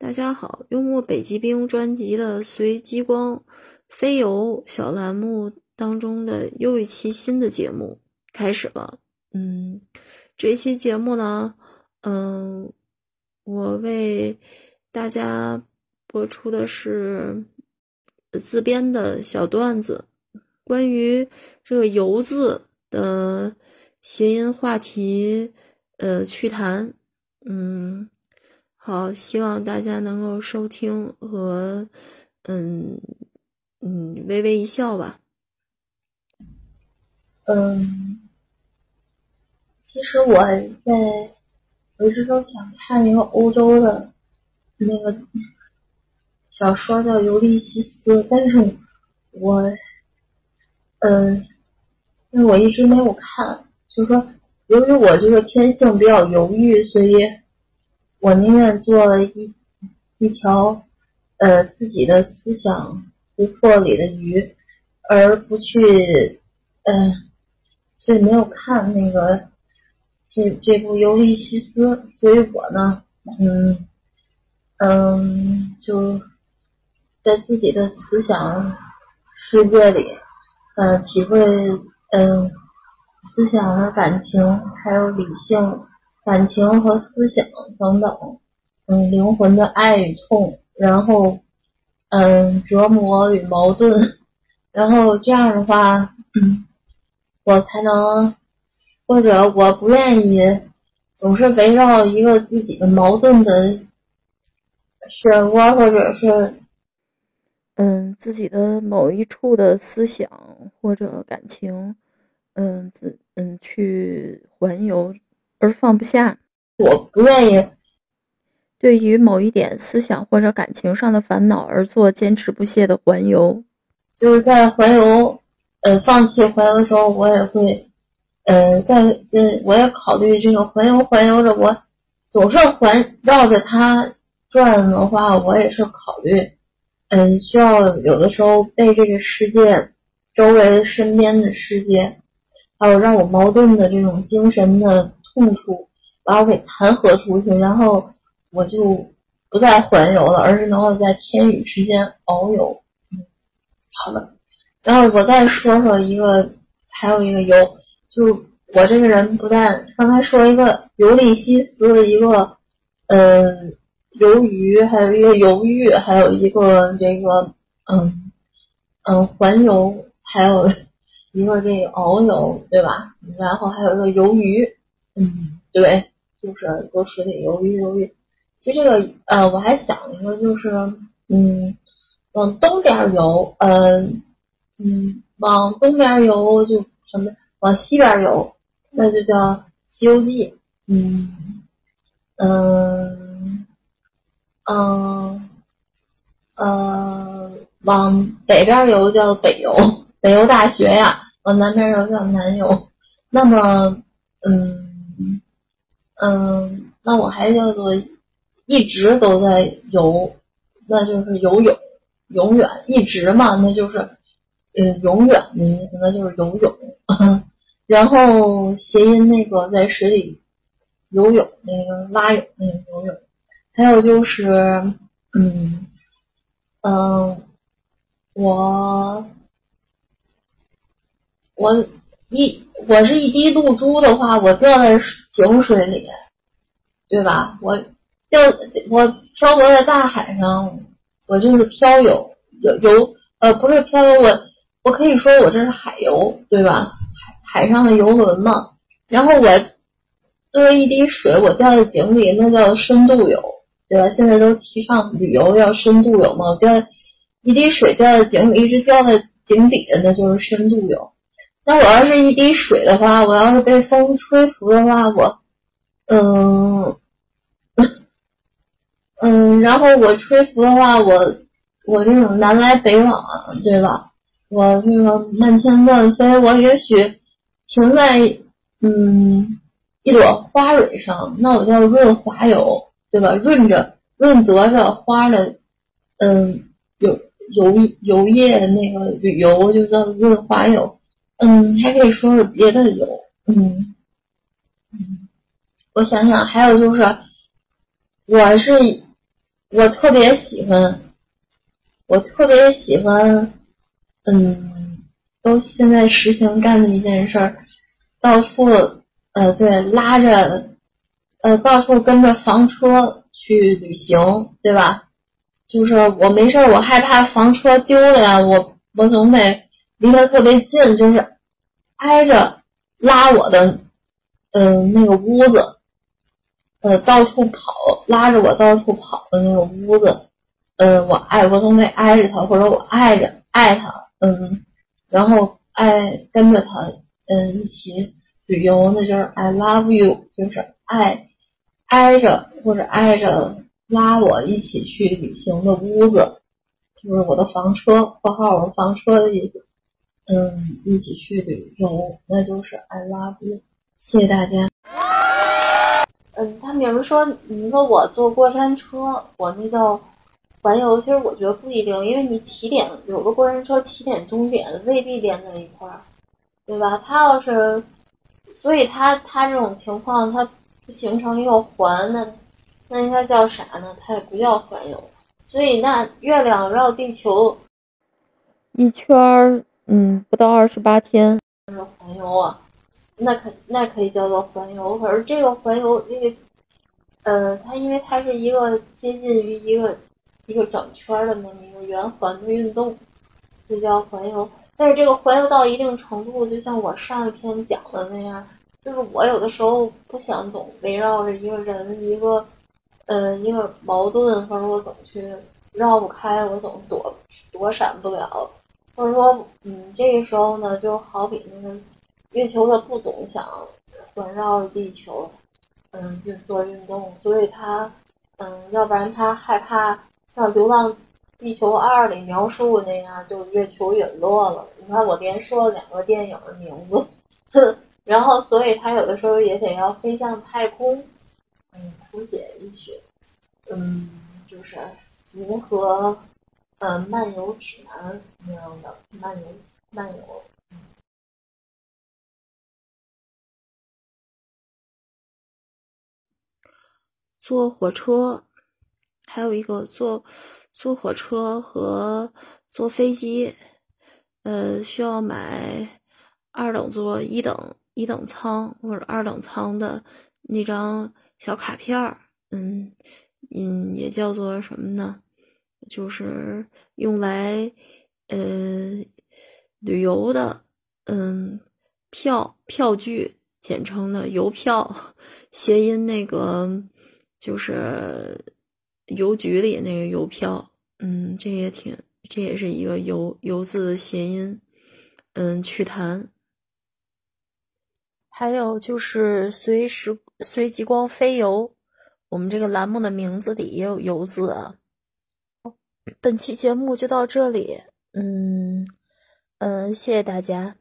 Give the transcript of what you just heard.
大家好，幽默北极冰专辑的随机光飞游小栏目当中的又一期新的节目开始了。嗯，这期节目呢，嗯，我为大家播出的是自编的小段子，关于这个“游”字的谐音话题，呃，趣谈，嗯。好，希望大家能够收听和嗯嗯微微一笑吧。嗯，其实我在我一直都想看一个欧洲的那个小说叫《尤利西斯》，但是我嗯，因为我一直没有看，就是说由于我这个天性比较犹豫，所以。我宁愿做一一条呃自己的思想湖泊里的鱼，而不去嗯，所以没有看那个这这部《尤利西斯》，所以我呢，嗯嗯，就在自己的思想世界里，嗯，体会嗯思想和感情，还有理性。感情和思想等等，嗯，灵魂的爱与痛，然后，嗯，折磨与矛盾，然后这样的话，嗯，我才能，或者我不愿意总是围绕一个自己的矛盾的漩涡，或者是，嗯，自己的某一处的思想或者感情，嗯，自嗯去环游。而放不下，我不愿意对于某一点思想或者感情上的烦恼而做坚持不懈的环游。就是在环游，呃，放弃环游的时候，我也会，呃，在，嗯，我也考虑这个环游环游着，我总是环绕着它转的话，我也是考虑，嗯，需要有的时候被这个世界周围身边的世界，还有让我矛盾的这种精神的。痛处把我给弹劾出去，然后我就不再环游了，而是能够在天宇之间遨游。好的，然后我再说说一个，还有一个游，就我这个人不但刚才说一个尤利西斯的一个，嗯，鱿鱼，还有一个犹豫，还有一个这个，嗯嗯，环游，还有一个这个遨游，对吧？然后还有一个鱿鱼。嗯，对，就是多水里游鱼游鱼。其实这个呃，我还想一个，就是嗯，往东边游，嗯嗯，往东边游就什么，往西边游，那就叫《西游记》。嗯嗯嗯嗯，往北边游叫北游，北游大学呀。往南边游叫南游。那么，嗯。嗯，那我还叫做一直都在游，那就是游泳，永远一直嘛，那就是嗯永远的意思，那就是游泳。然后谐音那个在水里游泳那个蛙泳那个游泳，还有就是嗯嗯我我一。我是一滴露珠的话，我掉在井水里，对吧？我掉我漂泊在大海上，我就是漂游游游呃不是漂游，我我可以说我这是海游，对吧？海海上的游轮嘛。然后我作为一滴水，我掉在井里，那叫深度游，对吧？现在都提倡旅游要深度游嘛。我掉一滴水掉在井里，一直掉在井底的，那就是深度游。那我要是一滴水的话，我要是被风吹拂的话，我，嗯，嗯，然后我吹拂的话，我我这种南来北往，对吧？我这个漫天乱飞，我也许停在嗯一朵花蕊上，那我叫润滑油，对吧？润着润泽着花的，嗯，油油油液的那个旅游就叫润滑油。嗯，还可以说是别的有，嗯嗯，我想想，还有就是，我是我特别喜欢，我特别喜欢，嗯，都现在实行干的一件事儿，到处呃对拉着呃到处跟着房车去旅行，对吧？就是我没事儿，我害怕房车丢了呀，我我总得离他特别近，就是挨着拉我的嗯那个屋子。呃，到处跑，拉着我到处跑的那个屋子，呃，我爱我总得挨着他，或者我爱着爱他，嗯，然后爱跟着他，嗯，一起旅游，那就是 I love you，就是爱挨着或者挨着拉我一起去旅行的屋子，就是我的房车，括号我的房车的意思，嗯，一起去旅游，那就是 I love you，谢谢大家。嗯，他明明说，你说我坐过山车，我那叫环游。其实我觉得不一定，因为你起点有个过山车起点终点未必连在一块儿，对吧？他要是，所以他他这种情况，他形成一个环，那那应该叫啥呢？它也不叫环游。所以那月亮绕地球一圈儿，嗯，不到二十八天，就是环游啊。那可那可以叫做环游，可是这个环游那个，呃，它因为它是一个接近于一个一个整圈的那么一个圆环的运动，就叫环游。但是这个环游到一定程度，就像我上一篇讲的那样，就是我有的时候不想总围绕着一个人一个，呃，一个矛盾，或者我总去绕不开，我总躲躲闪不了，或者说，嗯，这个时候呢，就好比那个。月球它不总想环绕地球，嗯，去做运动，所以它，嗯，要不然它害怕像《流浪地球二》里描述那样，就月球陨落了。你看，我连说了两个电影的名字，然后，所以它有的时候也得要飞向太空，嗯，谱写一曲，嗯，就是银河，呃，漫游指南那样的漫游漫游。坐火车，还有一个坐坐火车和坐飞机，呃，需要买二等座、一等一等舱或者二等舱的那张小卡片儿，嗯嗯，也叫做什么呢？就是用来呃旅游的，嗯，票票据，简称的邮票，谐音那个。就是邮局里那个邮票，嗯，这也挺，这也是一个邮邮字谐音，嗯，趣谈。还有就是随时随极光飞游，我们这个栏目的名字里也有游字啊。本期节目就到这里，嗯嗯，谢谢大家。